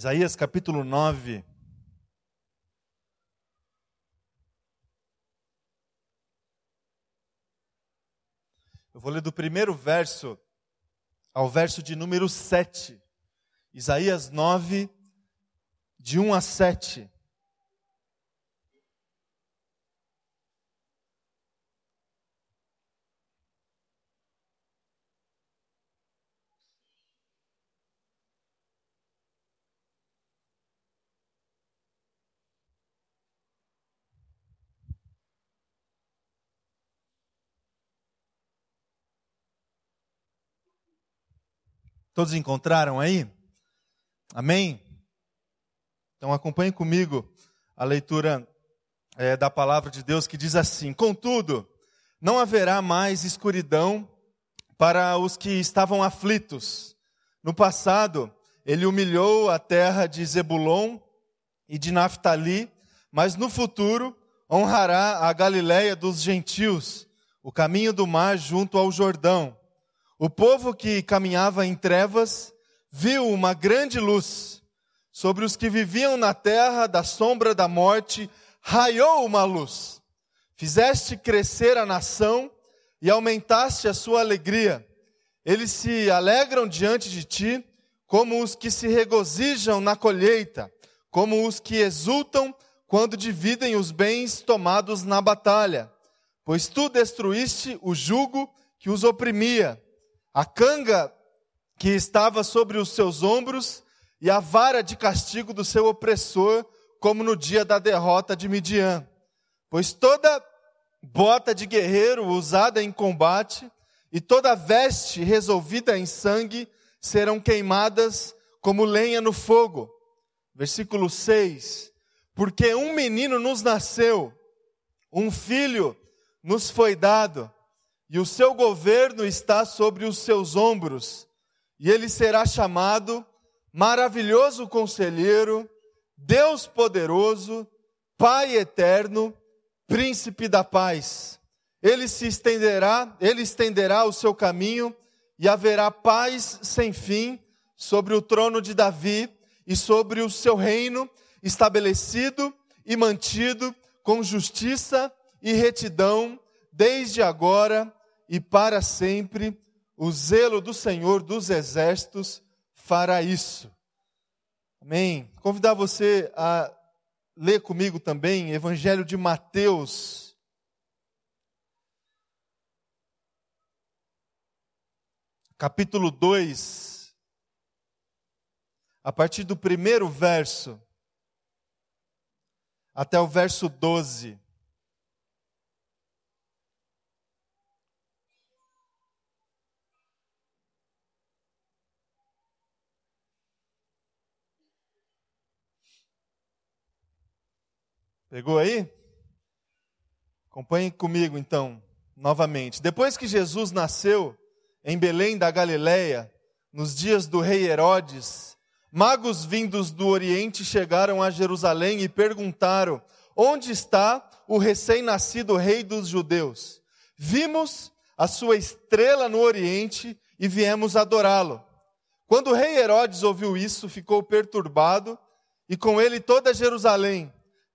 Isaías capítulo 9. Eu vou ler do primeiro verso ao verso de número 7. Isaías 9, de 1 a 7. Todos encontraram aí? Amém? Então acompanhe comigo a leitura é, da palavra de Deus que diz assim: Contudo, não haverá mais escuridão para os que estavam aflitos. No passado, ele humilhou a terra de Zebulon e de Naphtali, mas no futuro honrará a Galiléia dos gentios, o caminho do mar junto ao Jordão. O povo que caminhava em trevas viu uma grande luz. Sobre os que viviam na terra da sombra da morte, raiou uma luz. Fizeste crescer a nação e aumentaste a sua alegria. Eles se alegram diante de ti, como os que se regozijam na colheita, como os que exultam quando dividem os bens tomados na batalha. Pois tu destruíste o jugo que os oprimia a canga que estava sobre os seus ombros e a vara de castigo do seu opressor, como no dia da derrota de Midian. Pois toda bota de guerreiro usada em combate e toda veste resolvida em sangue serão queimadas como lenha no fogo. Versículo 6: Porque um menino nos nasceu, um filho nos foi dado e o seu governo está sobre os seus ombros, e ele será chamado Maravilhoso Conselheiro, Deus Poderoso, Pai Eterno, Príncipe da Paz. Ele se estenderá, ele estenderá o seu caminho e haverá paz sem fim sobre o trono de Davi e sobre o seu reino, estabelecido e mantido com justiça e retidão desde agora e para sempre o zelo do Senhor dos exércitos fará isso. Amém. Convidar você a ler comigo também Evangelho de Mateus. Capítulo 2, a partir do primeiro verso até o verso 12. Pegou aí? Acompanhe comigo então, novamente. Depois que Jesus nasceu em Belém da Galileia, nos dias do rei Herodes, magos vindos do Oriente chegaram a Jerusalém e perguntaram: Onde está o recém-nascido rei dos judeus? Vimos a sua estrela no Oriente e viemos adorá-lo. Quando o rei Herodes ouviu isso, ficou perturbado e com ele toda Jerusalém.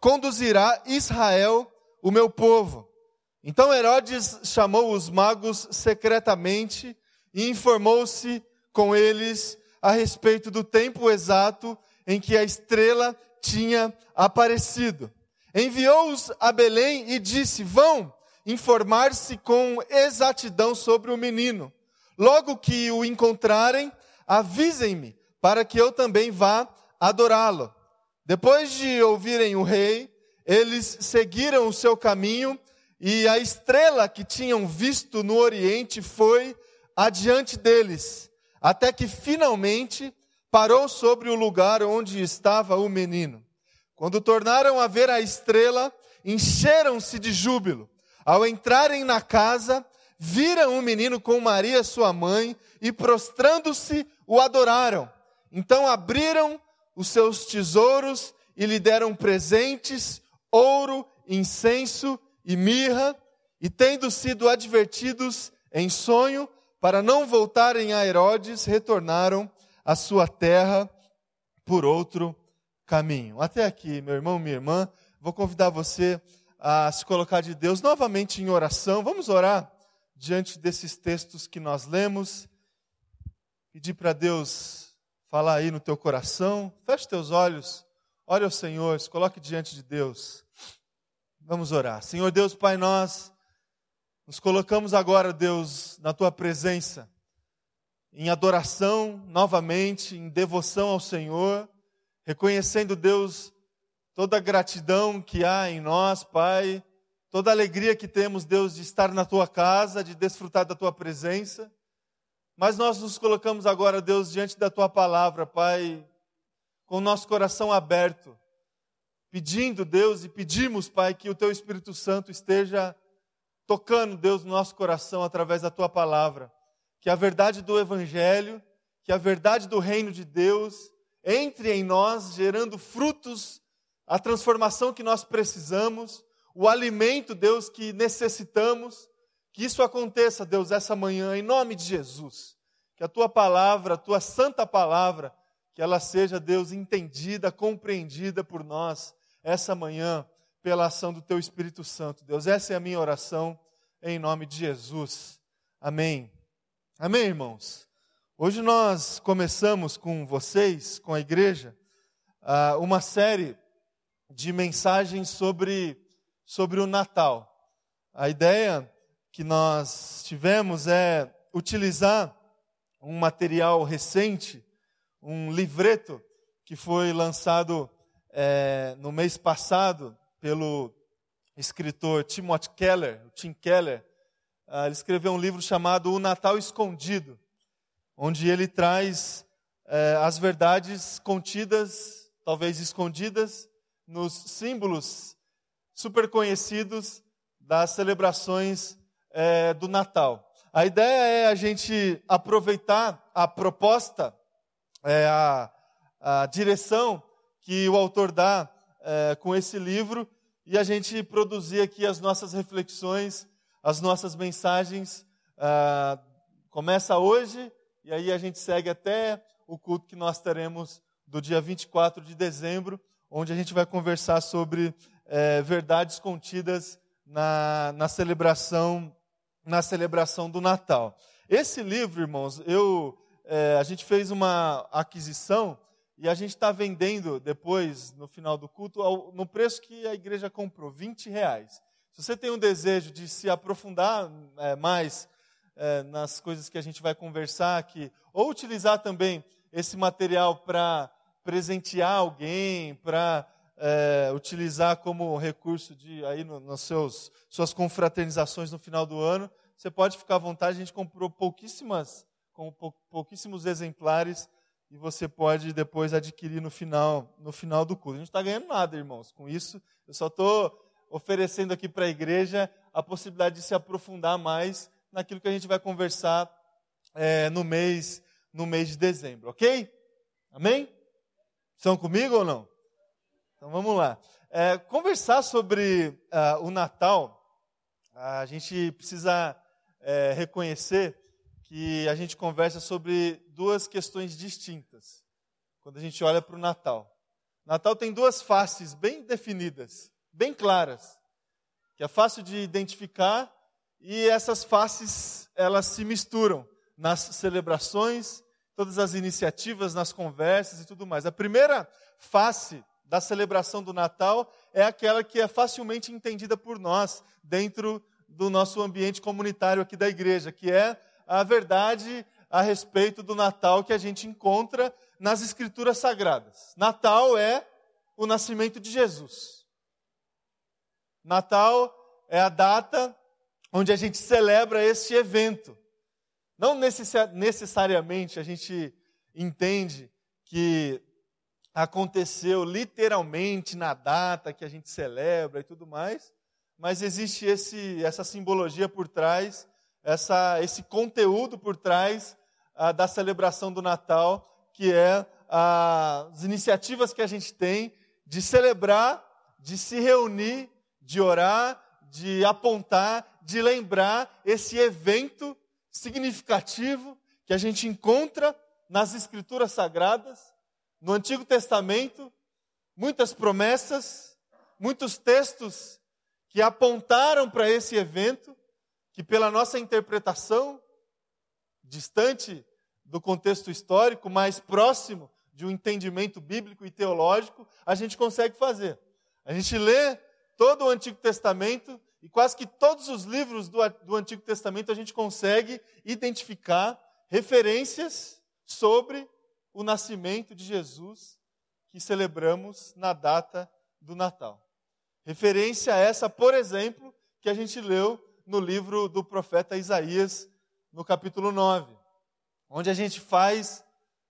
conduzirá Israel, o meu povo. Então Herodes chamou os magos secretamente e informou-se com eles a respeito do tempo exato em que a estrela tinha aparecido. Enviou-os a Belém e disse: Vão informar-se com exatidão sobre o menino. Logo que o encontrarem, avisem-me, para que eu também vá adorá-lo. Depois de ouvirem o rei, eles seguiram o seu caminho e a estrela que tinham visto no oriente foi adiante deles, até que finalmente parou sobre o lugar onde estava o menino. Quando tornaram a ver a estrela, encheram-se de júbilo. Ao entrarem na casa, viram o menino com Maria, sua mãe, e prostrando-se, o adoraram. Então abriram os seus tesouros e lhe deram presentes, ouro, incenso e mirra, e tendo sido advertidos em sonho para não voltarem a Herodes, retornaram à sua terra por outro caminho. Até aqui, meu irmão, minha irmã, vou convidar você a se colocar de Deus novamente em oração. Vamos orar diante desses textos que nós lemos. Pedir para Deus falar aí no teu coração. Feche teus olhos. Ore ao Senhor, se coloque diante de Deus. Vamos orar. Senhor Deus, Pai, nós nos colocamos agora, Deus, na tua presença, em adoração novamente, em devoção ao Senhor reconhecendo, Deus, toda a gratidão que há em nós, Pai, toda a alegria que temos, Deus, de estar na tua casa, de desfrutar da tua presença. Mas nós nos colocamos agora, Deus, diante da tua palavra, Pai, com o nosso coração aberto, pedindo, Deus, e pedimos, Pai, que o teu Espírito Santo esteja tocando, Deus, no nosso coração através da tua palavra. Que a verdade do Evangelho, que a verdade do reino de Deus, entre em nós, gerando frutos, a transformação que nós precisamos, o alimento, Deus, que necessitamos. Que isso aconteça, Deus, essa manhã, em nome de Jesus. Que a tua palavra, a tua santa palavra, que ela seja, Deus, entendida, compreendida por nós essa manhã, pela ação do teu Espírito Santo. Deus, essa é a minha oração, em nome de Jesus. Amém. Amém, irmãos. Hoje nós começamos com vocês, com a igreja, ah, uma série de mensagens sobre, sobre o Natal. A ideia que nós tivemos é utilizar um material recente, um livreto que foi lançado é, no mês passado pelo escritor Timothy Keller, Tim Keller. Ah, ele escreveu um livro chamado O Natal Escondido onde ele traz é, as verdades contidas, talvez escondidas, nos símbolos super conhecidos das celebrações é, do Natal. A ideia é a gente aproveitar a proposta, é, a, a, direção que o autor dá é, com esse livro e a gente produzir aqui as nossas reflexões, as nossas mensagens. Ah, começa hoje e aí a gente segue até o culto que nós teremos do dia 24 de dezembro, onde a gente vai conversar sobre é, verdades contidas na, na celebração na celebração do Natal. Esse livro, irmãos, eu é, a gente fez uma aquisição e a gente está vendendo depois, no final do culto, ao, no preço que a igreja comprou, 20 reais. Se você tem um desejo de se aprofundar é, mais é, nas coisas que a gente vai conversar aqui, ou utilizar também esse material para presentear alguém, para é, utilizar como recurso de aí no, nos seus suas confraternizações no final do ano, você pode ficar à vontade. A gente comprou pouquíssimas, com pou, pouquíssimos exemplares e você pode depois adquirir no final no final do culto. A gente não está ganhando nada, irmãos, com isso. Eu só estou oferecendo aqui para a igreja a possibilidade de se aprofundar mais naquilo que a gente vai conversar é, no mês no mês de dezembro, ok? Amém? Estão comigo ou não? Então vamos lá. É, conversar sobre uh, o Natal, a gente precisa é, reconhecer que a gente conversa sobre duas questões distintas quando a gente olha para o Natal. Natal tem duas faces bem definidas, bem claras, que é fácil de identificar e essas faces, elas se misturam nas celebrações, todas as iniciativas, nas conversas e tudo mais. A primeira face da celebração do Natal é aquela que é facilmente entendida por nós dentro do nosso ambiente comunitário aqui da igreja, que é a verdade a respeito do Natal que a gente encontra nas escrituras sagradas. Natal é o nascimento de Jesus. Natal é a data onde a gente celebra este evento. Não necessariamente a gente entende que aconteceu literalmente na data que a gente celebra e tudo mais, mas existe esse, essa simbologia por trás, essa, esse conteúdo por trás ah, da celebração do Natal, que é ah, as iniciativas que a gente tem de celebrar, de se reunir, de orar, de apontar, de lembrar esse evento significativo que a gente encontra nas Escrituras Sagradas, no Antigo Testamento, muitas promessas, muitos textos que apontaram para esse evento, que pela nossa interpretação, distante do contexto histórico, mais próximo de um entendimento bíblico e teológico, a gente consegue fazer. A gente lê todo o Antigo Testamento e quase que todos os livros do, do Antigo Testamento a gente consegue identificar referências sobre o nascimento de Jesus que celebramos na data do Natal. Referência essa, por exemplo, que a gente leu no livro do profeta Isaías, no capítulo 9, onde a gente faz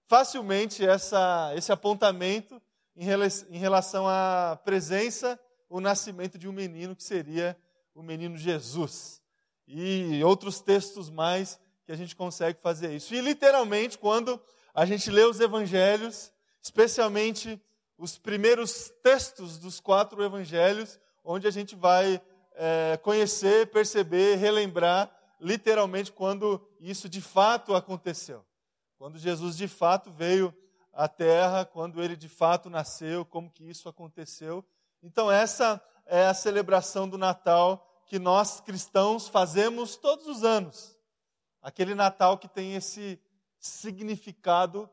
facilmente essa, esse apontamento em relação à presença, o nascimento de um menino que seria o menino Jesus. E outros textos mais que a gente consegue fazer isso. E literalmente, quando a gente lê os evangelhos, especialmente os primeiros textos dos quatro evangelhos, onde a gente vai é, conhecer, perceber, relembrar literalmente quando isso de fato aconteceu. Quando Jesus de fato veio à terra, quando ele de fato nasceu, como que isso aconteceu. Então essa é a celebração do Natal que nós cristãos fazemos todos os anos. Aquele Natal que tem esse significado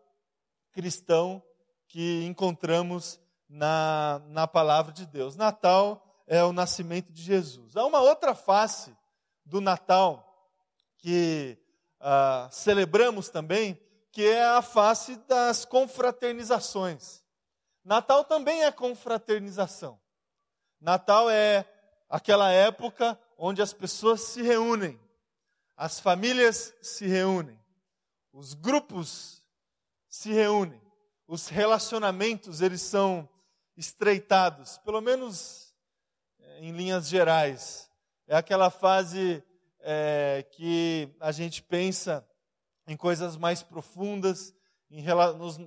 cristão que encontramos na, na palavra de Deus. Natal é o nascimento de Jesus. Há uma outra face do Natal que uh, celebramos também, que é a face das confraternizações. Natal também é confraternização. Natal é aquela época onde as pessoas se reúnem as famílias se reúnem, os grupos se reúnem, os relacionamentos eles são estreitados, pelo menos é, em linhas gerais. É aquela fase é, que a gente pensa em coisas mais profundas, em,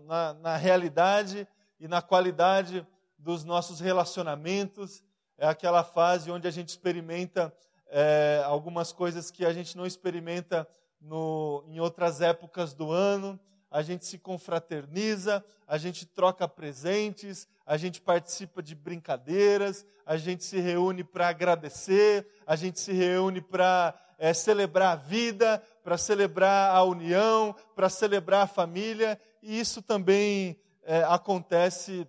na, na realidade e na qualidade dos nossos relacionamentos. É aquela fase onde a gente experimenta é, algumas coisas que a gente não experimenta no, em outras épocas do ano. A gente se confraterniza, a gente troca presentes, a gente participa de brincadeiras, a gente se reúne para agradecer, a gente se reúne para é, celebrar a vida, para celebrar a união, para celebrar a família, e isso também é, acontece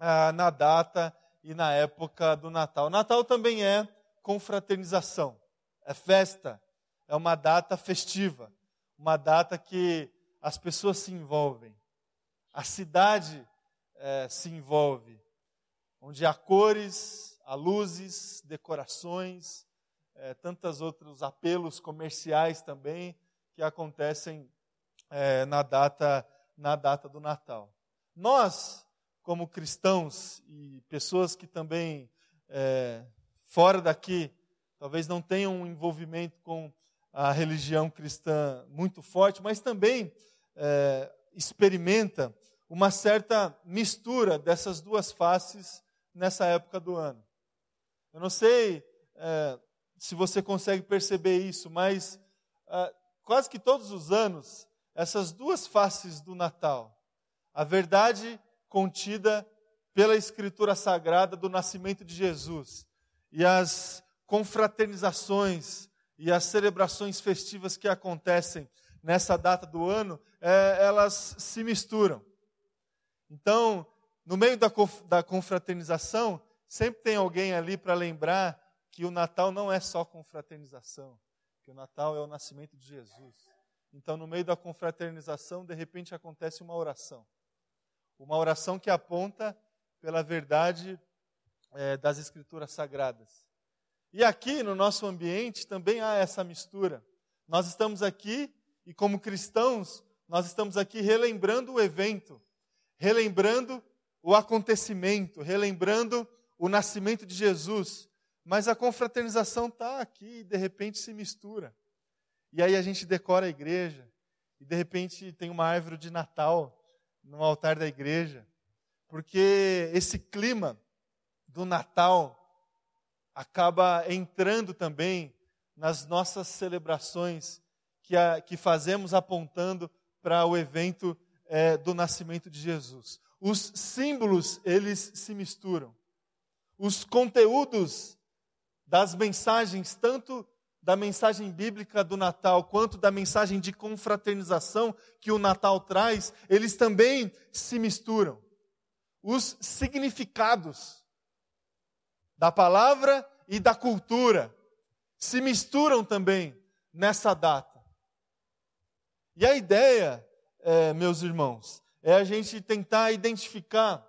ah, na data e na época do Natal. Natal também é confraternização, é festa, é uma data festiva, uma data que as pessoas se envolvem, a cidade é, se envolve, onde há cores, há luzes, decorações, é, tantos outros apelos comerciais também que acontecem é, na data na data do Natal. Nós, como cristãos e pessoas que também é, fora daqui talvez não tenham um envolvimento com a religião cristã muito forte, mas também é, experimenta uma certa mistura dessas duas faces nessa época do ano. Eu não sei é, se você consegue perceber isso, mas é, quase que todos os anos, essas duas faces do Natal, a verdade contida pela Escritura Sagrada do nascimento de Jesus e as confraternizações e as celebrações festivas que acontecem nessa data do ano, é, elas se misturam. Então, no meio da, da confraternização, sempre tem alguém ali para lembrar que o Natal não é só confraternização, que o Natal é o nascimento de Jesus. Então, no meio da confraternização, de repente acontece uma oração. Uma oração que aponta pela verdade é, das Escrituras Sagradas. E aqui no nosso ambiente também há essa mistura. Nós estamos aqui e, como cristãos, nós estamos aqui relembrando o evento, relembrando o acontecimento, relembrando o nascimento de Jesus, mas a confraternização está aqui e de repente se mistura. E aí a gente decora a igreja, e de repente tem uma árvore de Natal no altar da igreja, porque esse clima do Natal acaba entrando também nas nossas celebrações que, a, que fazemos apontando para o evento é, do nascimento de Jesus. Os símbolos, eles se misturam. Os conteúdos das mensagens, tanto da mensagem bíblica do Natal, quanto da mensagem de confraternização que o Natal traz, eles também se misturam. Os significados da palavra e da cultura se misturam também nessa data. E a ideia, é, meus irmãos, é a gente tentar identificar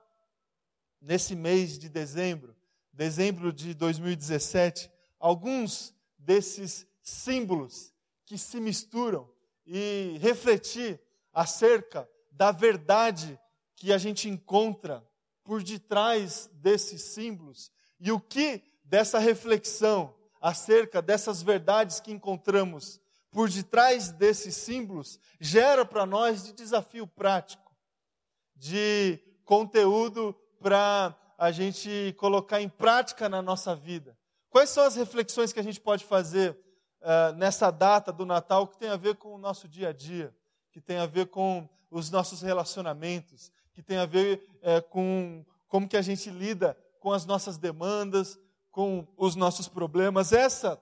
nesse mês de dezembro, dezembro de 2017, alguns desses símbolos que se misturam e refletir acerca da verdade que a gente encontra por detrás desses símbolos e o que dessa reflexão acerca dessas verdades que encontramos por detrás desses símbolos gera para nós de desafio prático, de conteúdo para a gente colocar em prática na nossa vida. Quais são as reflexões que a gente pode fazer uh, nessa data do Natal que tem a ver com o nosso dia a dia, que tem a ver com os nossos relacionamentos, que tem a ver uh, com como que a gente lida com as nossas demandas, com os nossos problemas. Essa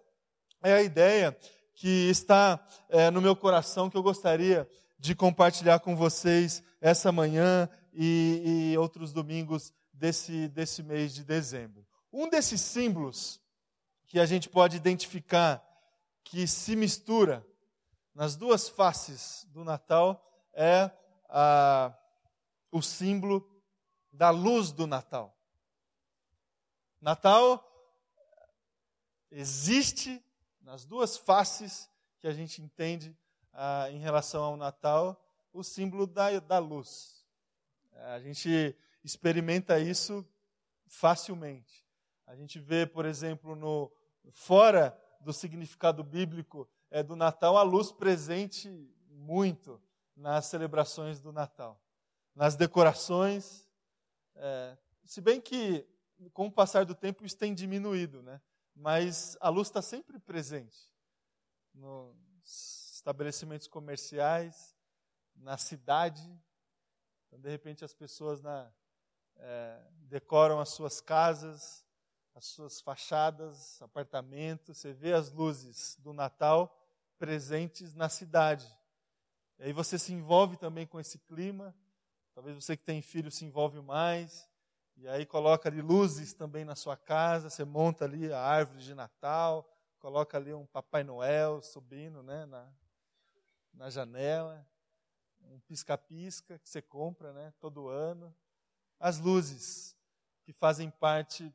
é a ideia que está uh, no meu coração que eu gostaria de compartilhar com vocês essa manhã e, e outros domingos desse, desse mês de dezembro. Um desses símbolos que a gente pode identificar que se mistura nas duas faces do Natal é a, o símbolo da luz do Natal. Natal existe nas duas faces que a gente entende ah, em relação ao Natal, o símbolo da, da luz. A gente experimenta isso facilmente. A gente vê, por exemplo, no fora do significado bíblico é, do Natal, a luz presente muito nas celebrações do Natal, nas decorações. É, se bem que, com o passar do tempo, isso tem diminuído, né? Mas a luz está sempre presente nos estabelecimentos comerciais, na cidade. Então, de repente, as pessoas na, é, decoram as suas casas, as suas fachadas, apartamentos, você vê as luzes do Natal presentes na cidade. E aí você se envolve também com esse clima. Talvez você que tem filho se envolve mais. E aí coloca ali luzes também na sua casa, você monta ali a árvore de Natal, coloca ali um Papai Noel subindo né, na, na janela, um pisca-pisca que você compra né, todo ano. As luzes que fazem parte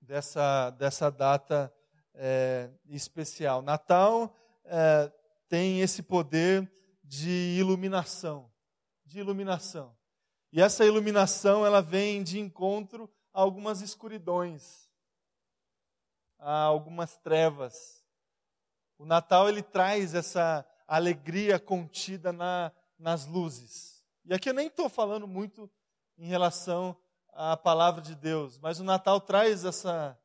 dessa, dessa data é, especial. Natal é, tem esse poder de iluminação, de iluminação. E essa iluminação ela vem de encontro a algumas escuridões, a algumas trevas. O Natal ele traz essa alegria contida na, nas luzes. E aqui eu nem estou falando muito em relação a palavra de Deus, mas o Natal traz essa,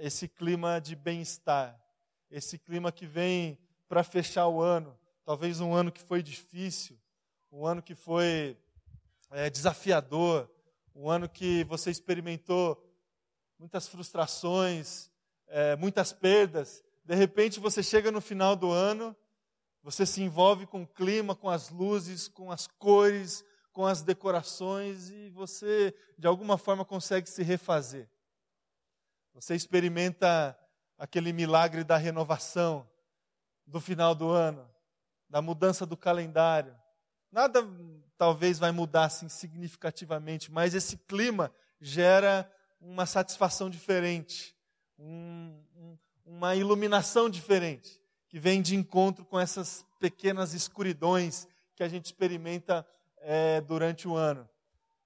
esse clima de bem-estar, esse clima que vem para fechar o ano, talvez um ano que foi difícil, um ano que foi é, desafiador, um ano que você experimentou muitas frustrações, é, muitas perdas. De repente você chega no final do ano, você se envolve com o clima, com as luzes, com as cores, com as decorações e você, de alguma forma, consegue se refazer. Você experimenta aquele milagre da renovação do final do ano, da mudança do calendário. Nada talvez vai mudar assim significativamente, mas esse clima gera uma satisfação diferente, um, um, uma iluminação diferente, que vem de encontro com essas pequenas escuridões que a gente experimenta é, durante o ano.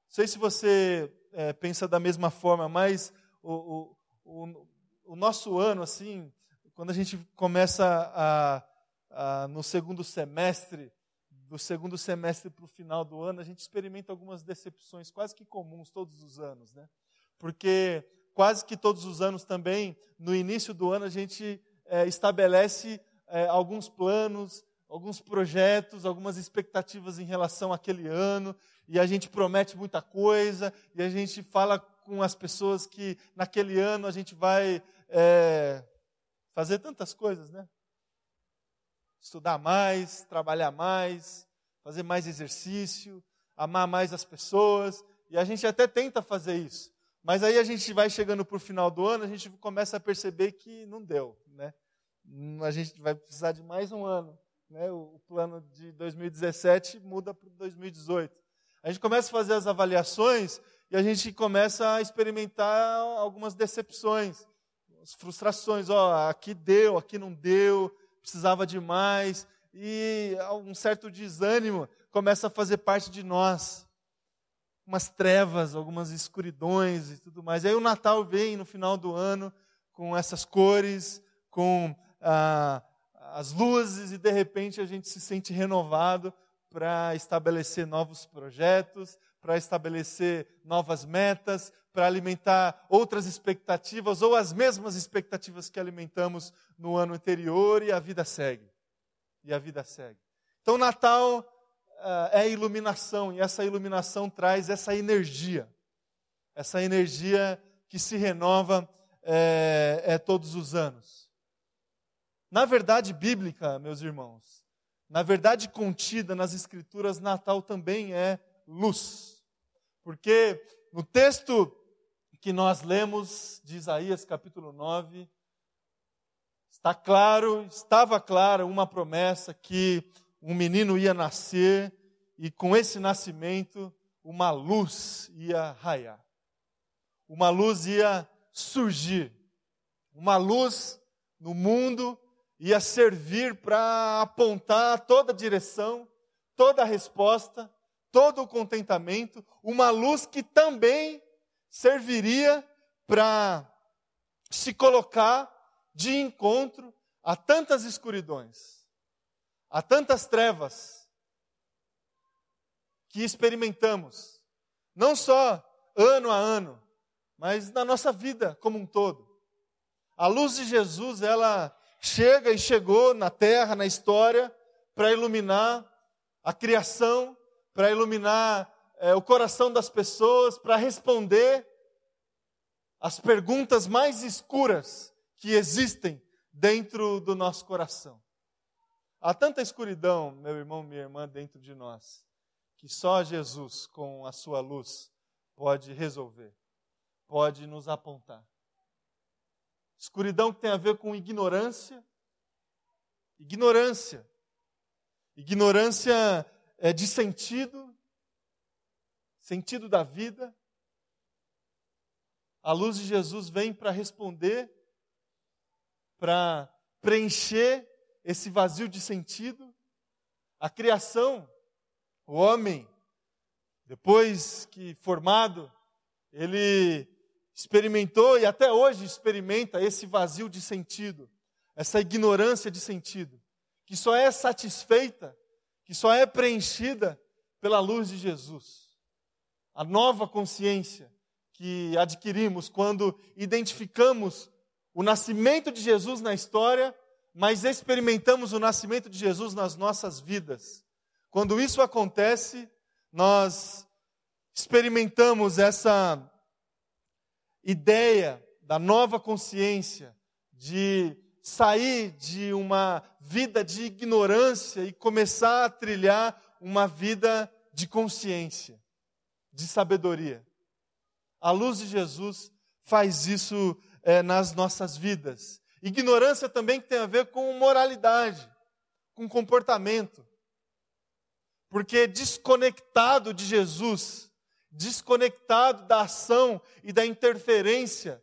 sei se você é, pensa da mesma forma, mas o, o, o, o, nosso ano, assim, quando a gente começa a, a, no segundo semestre, do segundo semestre para o final do ano, a gente experimenta algumas decepções quase que comuns todos os anos, né? Porque quase que todos os anos também, no início do ano, a gente é, estabelece é, alguns planos, alguns projetos, algumas expectativas em relação àquele ano, e a gente promete muita coisa, e a gente fala com as pessoas que naquele ano a gente vai é, fazer tantas coisas, né? Estudar mais, trabalhar mais, fazer mais exercício, amar mais as pessoas, e a gente até tenta fazer isso. Mas aí a gente vai chegando para o final do ano, a gente começa a perceber que não deu, né? A gente vai precisar de mais um ano né, o plano de 2017 muda para 2018. A gente começa a fazer as avaliações e a gente começa a experimentar algumas decepções, frustrações. Ó, aqui deu, aqui não deu, precisava de mais. E um certo desânimo começa a fazer parte de nós. Umas trevas, algumas escuridões e tudo mais. E aí o Natal vem no final do ano com essas cores, com ah, as luzes e de repente a gente se sente renovado para estabelecer novos projetos, para estabelecer novas metas, para alimentar outras expectativas ou as mesmas expectativas que alimentamos no ano anterior e a vida segue. E a vida segue. Então, Natal uh, é iluminação e essa iluminação traz essa energia, essa energia que se renova é, é todos os anos. Na verdade bíblica, meus irmãos, na verdade contida nas Escrituras, Natal também é luz. Porque no texto que nós lemos de Isaías capítulo 9, está claro, estava clara uma promessa que um menino ia nascer e com esse nascimento uma luz ia raiar. Uma luz ia surgir. Uma luz no mundo ia servir para apontar toda a direção, toda a resposta, todo o contentamento, uma luz que também serviria para se colocar de encontro a tantas escuridões, a tantas trevas que experimentamos, não só ano a ano, mas na nossa vida como um todo. A luz de Jesus, ela chega e chegou na terra, na história, para iluminar a criação, para iluminar é, o coração das pessoas, para responder as perguntas mais escuras que existem dentro do nosso coração. Há tanta escuridão, meu irmão, minha irmã, dentro de nós, que só Jesus, com a sua luz, pode resolver, pode nos apontar. Escuridão que tem a ver com ignorância. Ignorância. Ignorância é, de sentido, sentido da vida. A luz de Jesus vem para responder, para preencher esse vazio de sentido. A criação, o homem, depois que formado, ele experimentou e até hoje experimenta esse vazio de sentido, essa ignorância de sentido, que só é satisfeita, que só é preenchida pela luz de Jesus. A nova consciência que adquirimos quando identificamos o nascimento de Jesus na história, mas experimentamos o nascimento de Jesus nas nossas vidas. Quando isso acontece, nós experimentamos essa ideia da nova consciência, de sair de uma vida de ignorância e começar a trilhar uma vida de consciência, de sabedoria. A luz de Jesus faz isso é, nas nossas vidas. Ignorância também tem a ver com moralidade, com comportamento. Porque desconectado de Jesus, desconectado da ação e da interferência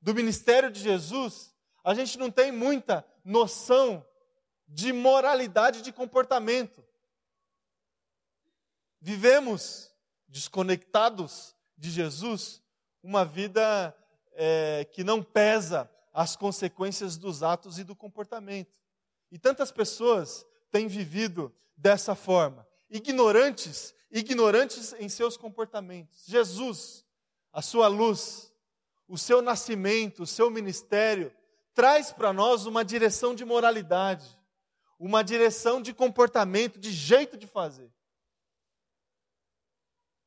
do ministério de Jesus, a gente não tem muita noção de moralidade de comportamento. Vivemos desconectados de Jesus, uma vida é, que não pesa as consequências dos atos e do comportamento. E tantas pessoas têm vivido dessa forma, ignorantes, ignorantes em seus comportamentos. Jesus, a sua luz, o seu nascimento, o seu ministério, traz para nós uma direção de moralidade, uma direção de comportamento, de jeito de fazer.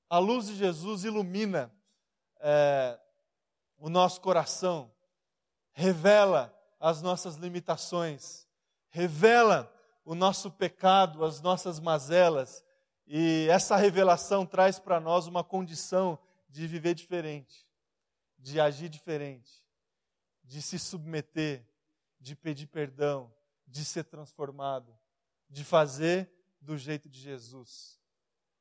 A luz de Jesus ilumina é, o nosso coração, revela as nossas limitações, revela o nosso pecado, as nossas mazelas, e essa revelação traz para nós uma condição de viver diferente, de agir diferente, de se submeter, de pedir perdão, de ser transformado, de fazer do jeito de Jesus.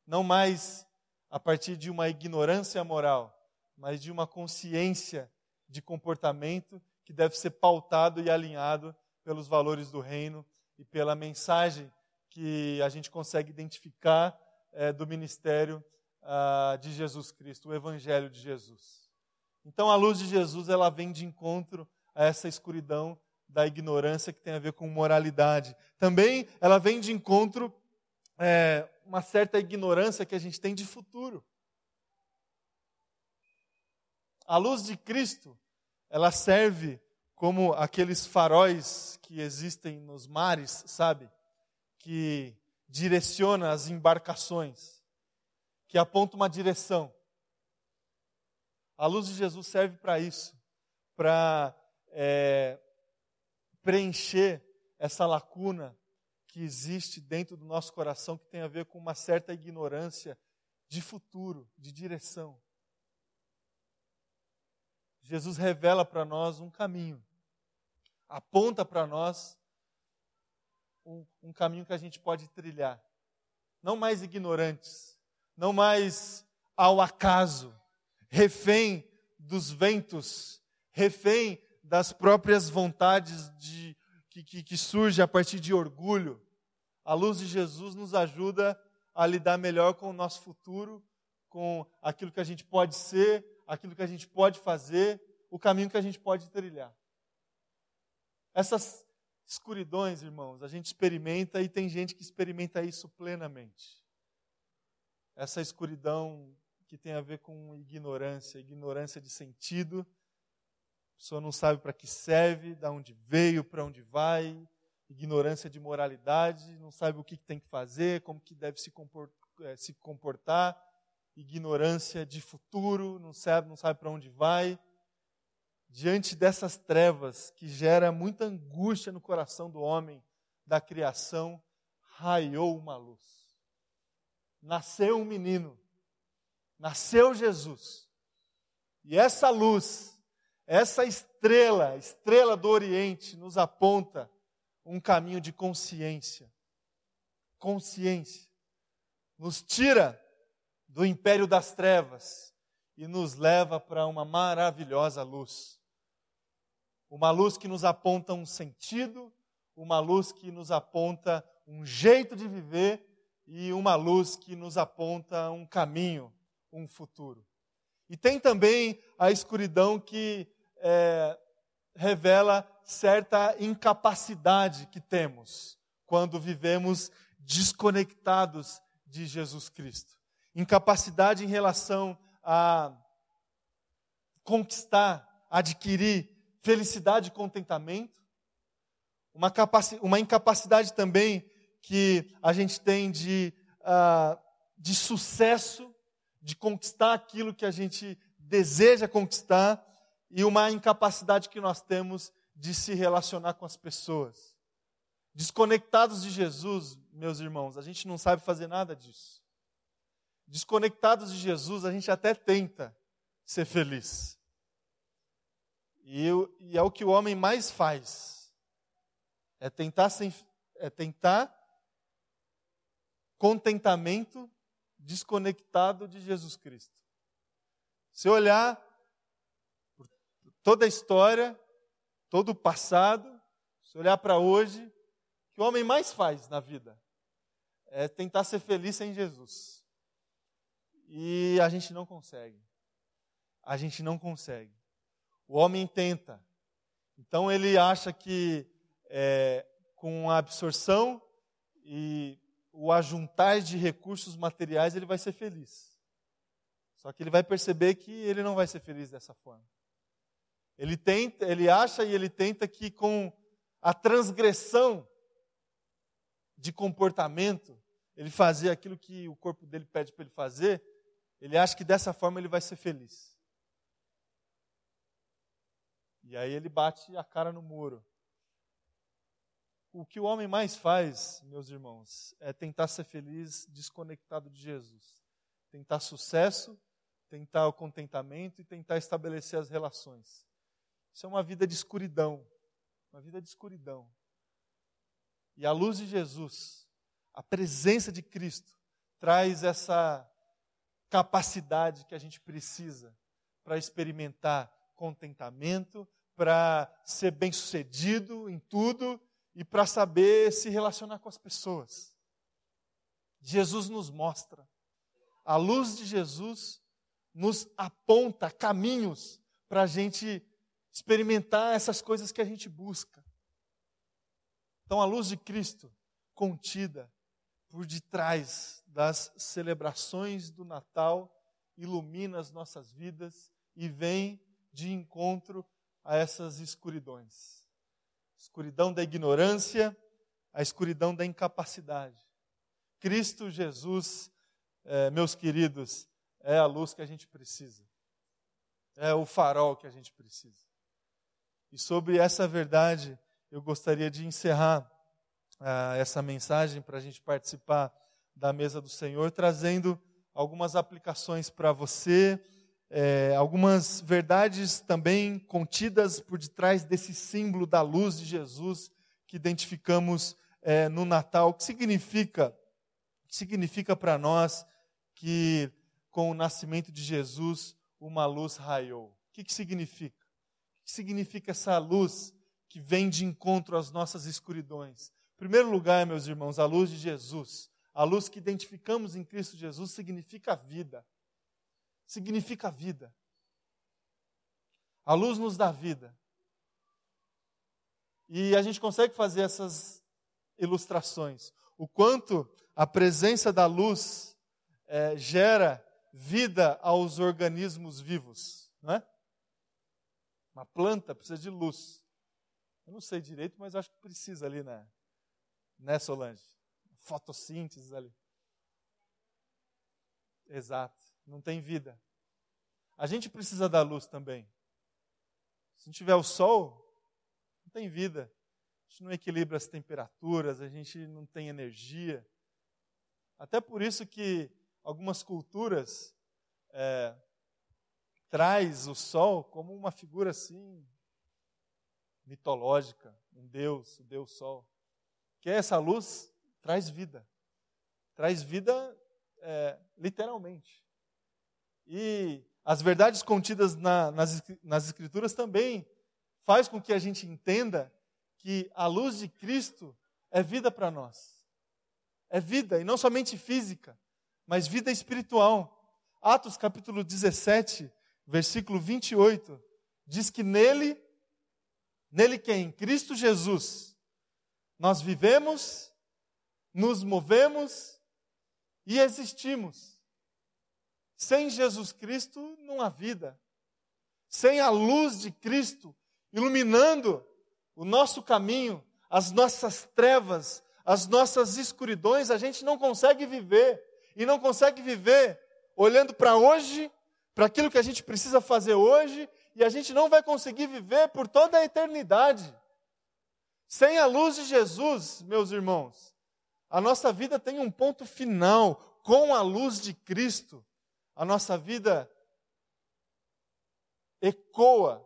Não mais a partir de uma ignorância moral, mas de uma consciência de comportamento que deve ser pautado e alinhado pelos valores do reino e pela mensagem que a gente consegue identificar é, do ministério ah, de Jesus Cristo, o Evangelho de Jesus. Então, a luz de Jesus ela vem de encontro a essa escuridão da ignorância que tem a ver com moralidade. Também ela vem de encontro é, uma certa ignorância que a gente tem de futuro. A luz de Cristo, ela serve como aqueles faróis que existem nos mares, sabe? Que direciona as embarcações, que aponta uma direção. A luz de Jesus serve para isso, para é, preencher essa lacuna que existe dentro do nosso coração que tem a ver com uma certa ignorância de futuro, de direção. Jesus revela para nós um caminho, aponta para nós um, um, caminho que a gente pode trilhar. Não mais ignorantes, não mais ao acaso, refém dos ventos, refém das próprias vontades de, que, que, que surge a partir de orgulho, a luz de Jesus nos ajuda a lidar melhor com o nosso futuro, com aquilo que a gente pode ser, aquilo que a gente pode fazer, o caminho que a gente pode trilhar. Essas escuridões, irmãos, a gente experimenta e tem gente que experimenta isso plenamente. Essa escuridão que tem a ver com ignorância, ignorância de sentido. A pessoa não sabe para que serve, de onde veio, para onde vai, ignorância de moralidade, não sabe o que tem que fazer, como que deve se eh, comportar, ignorância de futuro, não sabe, não sabe para onde vai. Diante dessas trevas que gera muita angústia no coração do homem, da criação, raiou uma luz. Nasceu um menino, nasceu Jesus. E essa luz, essa estrela, estrela do Oriente, nos aponta um caminho de consciência. Consciência. Nos tira do império das trevas e nos leva para uma maravilhosa luz. Uma luz que nos aponta um sentido, uma luz que nos aponta um jeito de viver e uma luz que nos aponta um caminho, um futuro. E tem também a escuridão que é, revela certa incapacidade que temos quando vivemos desconectados de Jesus Cristo. Incapacidade em relação a conquistar, adquirir felicidade e contentamento. Uma, uma incapacidade também que a gente tem de, uh, de sucesso, de conquistar aquilo que a gente deseja conquistar, e uma incapacidade que nós temos de se relacionar com as pessoas. Desconectados de Jesus, meus irmãos, a gente não sabe fazer nada disso. Desconectados de Jesus, a gente até tenta ser feliz. E, e é o que o homem mais faz. É tentar, sem, é tentar contentamento desconectado de Jesus Cristo. Se olhar por toda a história, todo o passado, se olhar para hoje, o que o homem mais faz na vida é tentar ser feliz sem Jesus. e a gente não consegue. A gente não consegue. O homem tenta. Então ele acha que é, com a absorção e o ajuntar de recursos materiais ele vai ser feliz. Só que ele vai perceber que ele não vai ser feliz dessa forma. Ele tenta, ele acha e ele tenta que com a transgressão de comportamento, ele fazer aquilo que o corpo dele pede para ele fazer, ele acha que dessa forma ele vai ser feliz. E aí ele bate a cara no muro. O que o homem mais faz, meus irmãos, é tentar ser feliz desconectado de Jesus. Tentar sucesso, tentar o contentamento e tentar estabelecer as relações. Isso é uma vida de escuridão. Uma vida de escuridão. E a luz de Jesus, a presença de Cristo, traz essa capacidade que a gente precisa para experimentar contentamento, para ser bem-sucedido em tudo e para saber se relacionar com as pessoas. Jesus nos mostra. A luz de Jesus nos aponta caminhos para a gente experimentar essas coisas que a gente busca. Então, a luz de Cristo, contida por detrás das celebrações do Natal, ilumina as nossas vidas e vem de encontro a essas escuridões. Escuridão da ignorância, a escuridão da incapacidade. Cristo Jesus, é, meus queridos, é a luz que a gente precisa. É o farol que a gente precisa. E sobre essa verdade, eu gostaria de encerrar ah, essa mensagem para a gente participar da mesa do Senhor, trazendo algumas aplicações para você, é, algumas verdades também contidas por detrás desse símbolo da luz de Jesus que identificamos é, no Natal. Que significa? Significa para nós que com o nascimento de Jesus uma luz raiou? O que, que significa? O que significa essa luz que vem de encontro às nossas escuridões? Em primeiro lugar, meus irmãos, a luz de Jesus a luz que identificamos em Cristo Jesus significa vida. Significa vida. A luz nos dá vida. E a gente consegue fazer essas ilustrações. O quanto a presença da luz é, gera vida aos organismos vivos, não é? Uma planta precisa de luz. Eu não sei direito, mas acho que precisa ali, né? Né, Solange? fotossíntese ali. Exato, não tem vida. A gente precisa da luz também. Se não tiver o sol, não tem vida. A gente não equilibra as temperaturas, a gente não tem energia. Até por isso que algumas culturas é, traz o sol como uma figura assim mitológica, um deus, o deus sol. Que é essa luz traz vida. Traz vida é, literalmente. E as verdades contidas na, nas, nas Escrituras também faz com que a gente entenda que a luz de Cristo é vida para nós. É vida, e não somente física, mas vida espiritual. Atos capítulo 17, versículo 28, diz que nele, nele quem? Cristo Jesus, nós vivemos nos movemos e existimos. Sem Jesus Cristo não há vida. Sem a luz de Cristo iluminando o nosso caminho, as nossas trevas, as nossas escuridões, a gente não consegue viver. E não consegue viver olhando para hoje, para aquilo que a gente precisa fazer hoje, e a gente não vai conseguir viver por toda a eternidade. Sem a luz de Jesus, meus irmãos, a nossa vida tem um ponto final com a luz de Cristo. A nossa vida ecoa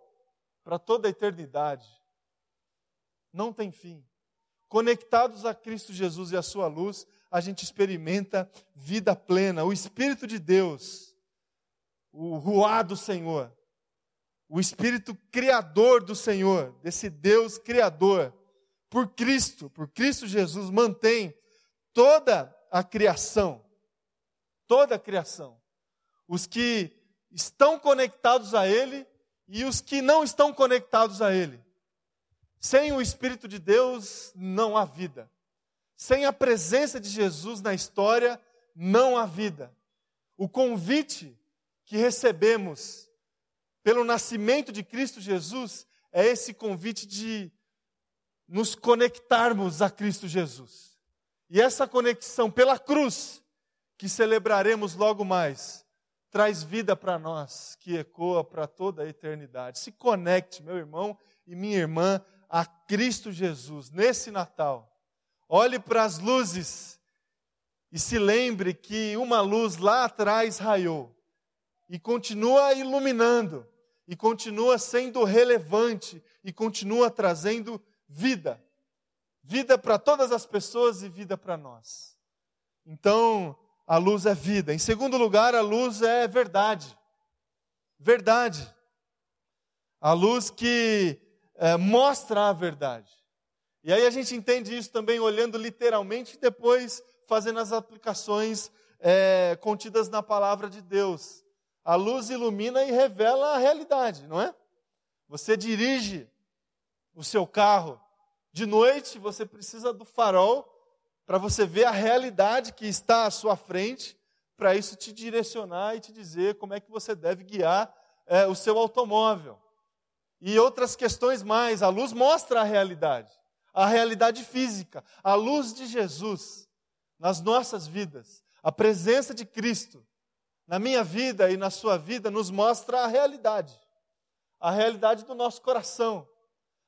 para toda a eternidade. Não tem fim. Conectados a Cristo Jesus e a sua luz, a gente experimenta vida plena. O Espírito de Deus, o Ruá do Senhor, o Espírito Criador do Senhor, desse Deus Criador, por Cristo, por Cristo Jesus, mantém toda a criação, toda a criação, os que estão conectados a Ele e os que não estão conectados a Ele. Sem o Espírito de Deus não há vida. Sem a presença de Jesus na história, não há vida. O convite que recebemos pelo nascimento de Cristo Jesus é esse convite de nos conectarmos a Cristo Jesus. E essa conexão pela cruz, que celebraremos logo mais, traz vida para nós, que ecoa para toda a eternidade. Se conecte, meu irmão e minha irmã, a Cristo Jesus nesse Natal. Olhe para as luzes e se lembre que uma luz lá atrás raiou e continua iluminando, e continua sendo relevante, e continua trazendo vida. Vida para todas as pessoas e vida para nós. Então, a luz é vida. Em segundo lugar, a luz é verdade. Verdade. A luz que é, mostra a verdade. E aí a gente entende isso também olhando literalmente e depois fazendo as aplicações é, contidas na palavra de Deus. A luz ilumina e revela a realidade, não é? Você dirige o seu carro de noite, você precisa do farol para você ver a realidade que está à sua frente, para isso te direcionar e te dizer como é que você deve guiar é, o seu automóvel. E outras questões mais. A luz mostra a realidade, a realidade física, a luz de Jesus nas nossas vidas, a presença de Cristo na minha vida e na sua vida, nos mostra a realidade. A realidade do nosso coração.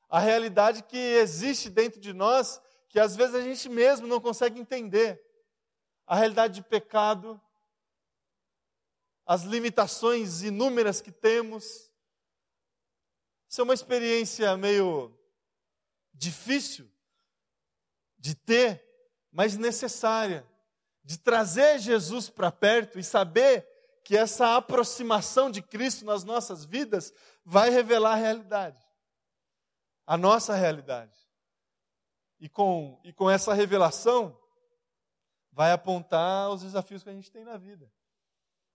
A realidade que existe dentro de nós, que às vezes a gente mesmo não consegue entender. A realidade de pecado, as limitações inúmeras que temos. Isso é uma experiência meio difícil de ter, mas necessária. De trazer Jesus para perto e saber que essa aproximação de Cristo nas nossas vidas vai revelar a realidade, a nossa realidade. E com, e com essa revelação, vai apontar os desafios que a gente tem na vida.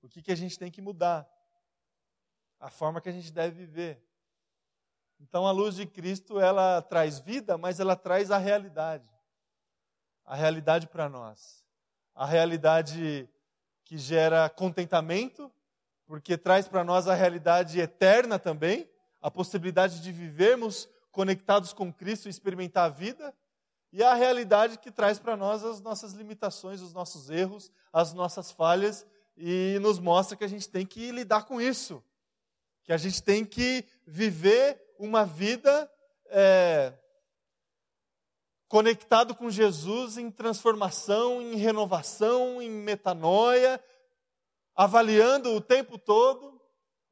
O que, que a gente tem que mudar. A forma que a gente deve viver. Então a luz de Cristo, ela traz vida, mas ela traz a realidade. A realidade para nós. A realidade que gera contentamento, porque traz para nós a realidade eterna também, a possibilidade de vivermos conectados com Cristo e experimentar a vida, e a realidade que traz para nós as nossas limitações, os nossos erros, as nossas falhas, e nos mostra que a gente tem que lidar com isso, que a gente tem que viver uma vida é, conectado com Jesus em transformação, em renovação, em metanoia, avaliando o tempo todo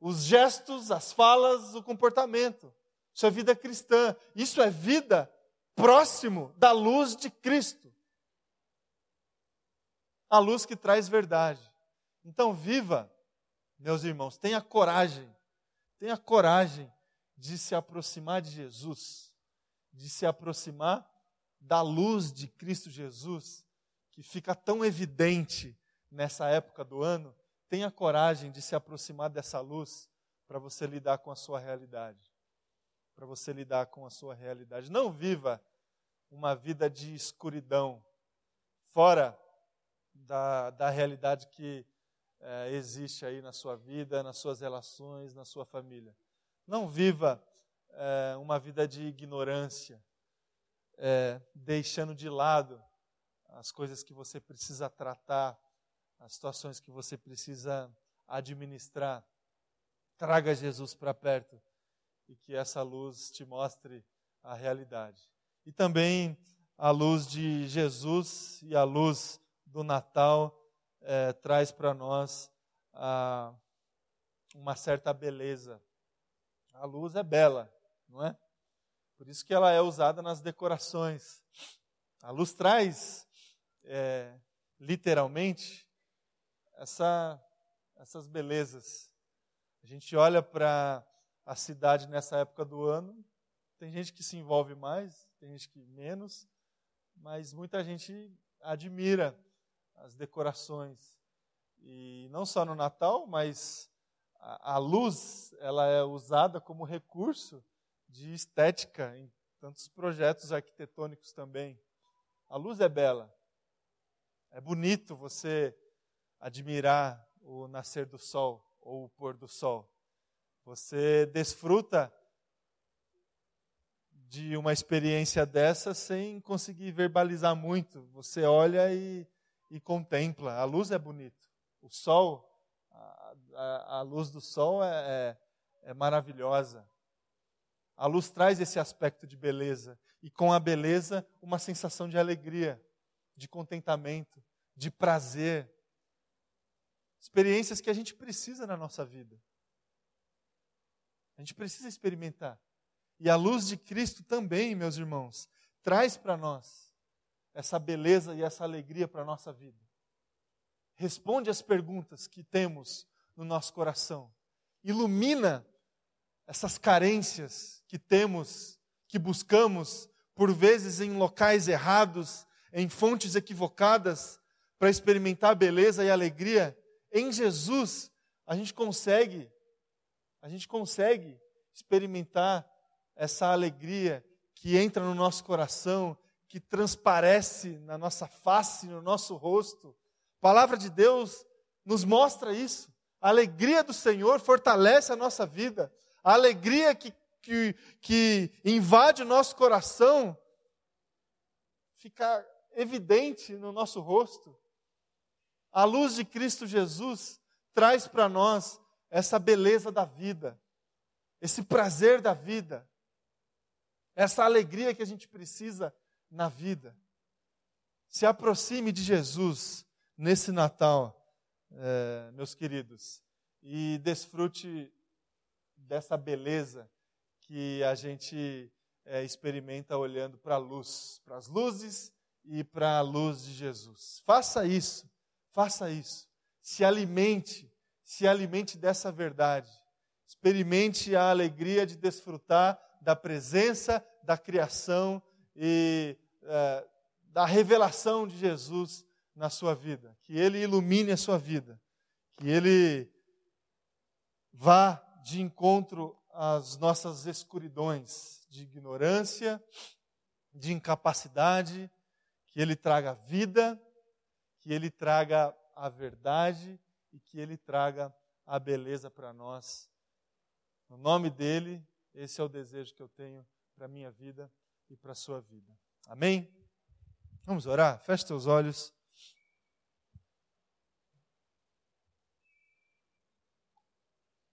os gestos, as falas, o comportamento. Isso é vida cristã. Isso é vida próximo da luz de Cristo. A luz que traz verdade. Então, viva, meus irmãos, tenha coragem, tenha coragem de se aproximar de Jesus, de se aproximar da luz de Cristo Jesus, que fica tão evidente nessa época do ano, tenha coragem de se aproximar dessa luz para você lidar com a sua realidade. Para você lidar com a sua realidade. Não viva uma vida de escuridão, fora da, da realidade que é, existe aí na sua vida, nas suas relações, na sua família. Não viva é, uma vida de ignorância, é, deixando de lado as coisas que você precisa tratar, as situações que você precisa administrar. Traga Jesus para perto e que essa luz te mostre a realidade. E também a luz de Jesus e a luz do Natal é, traz para nós uma certa beleza. A luz é bela, não é? Por isso que ela é usada nas decorações. A luz traz, é, literalmente, essa, essas belezas. A gente olha para a cidade nessa época do ano, tem gente que se envolve mais, tem gente que menos, mas muita gente admira as decorações E não só no Natal, mas a, a luz ela é usada como recurso de estética em tantos projetos arquitetônicos também. A luz é bela. É bonito você admirar o nascer do sol ou o pôr do sol. Você desfruta de uma experiência dessa sem conseguir verbalizar muito. Você olha e, e contempla. A luz é bonito. O sol, a, a, a luz do sol é, é, é maravilhosa. A luz traz esse aspecto de beleza. E com a beleza, uma sensação de alegria, de contentamento, de prazer. Experiências que a gente precisa na nossa vida. A gente precisa experimentar. E a luz de Cristo também, meus irmãos, traz para nós essa beleza e essa alegria para a nossa vida. Responde às perguntas que temos no nosso coração. Ilumina essas carências que temos, que buscamos, por vezes em locais errados, em fontes equivocadas, para experimentar a beleza e a alegria. Em Jesus, a gente consegue, a gente consegue experimentar essa alegria que entra no nosso coração, que transparece na nossa face, no nosso rosto. A palavra de Deus nos mostra isso. A alegria do Senhor fortalece a nossa vida. A alegria que, que, que invade o nosso coração fica evidente no nosso rosto. A luz de Cristo Jesus traz para nós essa beleza da vida, esse prazer da vida essa alegria que a gente precisa na vida. Se aproxime de Jesus nesse Natal, é, meus queridos, e desfrute dessa beleza que a gente é, experimenta olhando para a luz, para as luzes e para a luz de Jesus. Faça isso, faça isso. Se alimente, se alimente dessa verdade. Experimente a alegria de desfrutar da presença, da criação e é, da revelação de Jesus na sua vida. Que Ele ilumine a sua vida. Que Ele vá de encontro às nossas escuridões de ignorância, de incapacidade. Que Ele traga vida, que Ele traga a verdade e que Ele traga a beleza para nós. No nome dele, esse é o desejo que eu tenho para a minha vida e para a sua vida. Amém? Vamos orar? Feche teus olhos.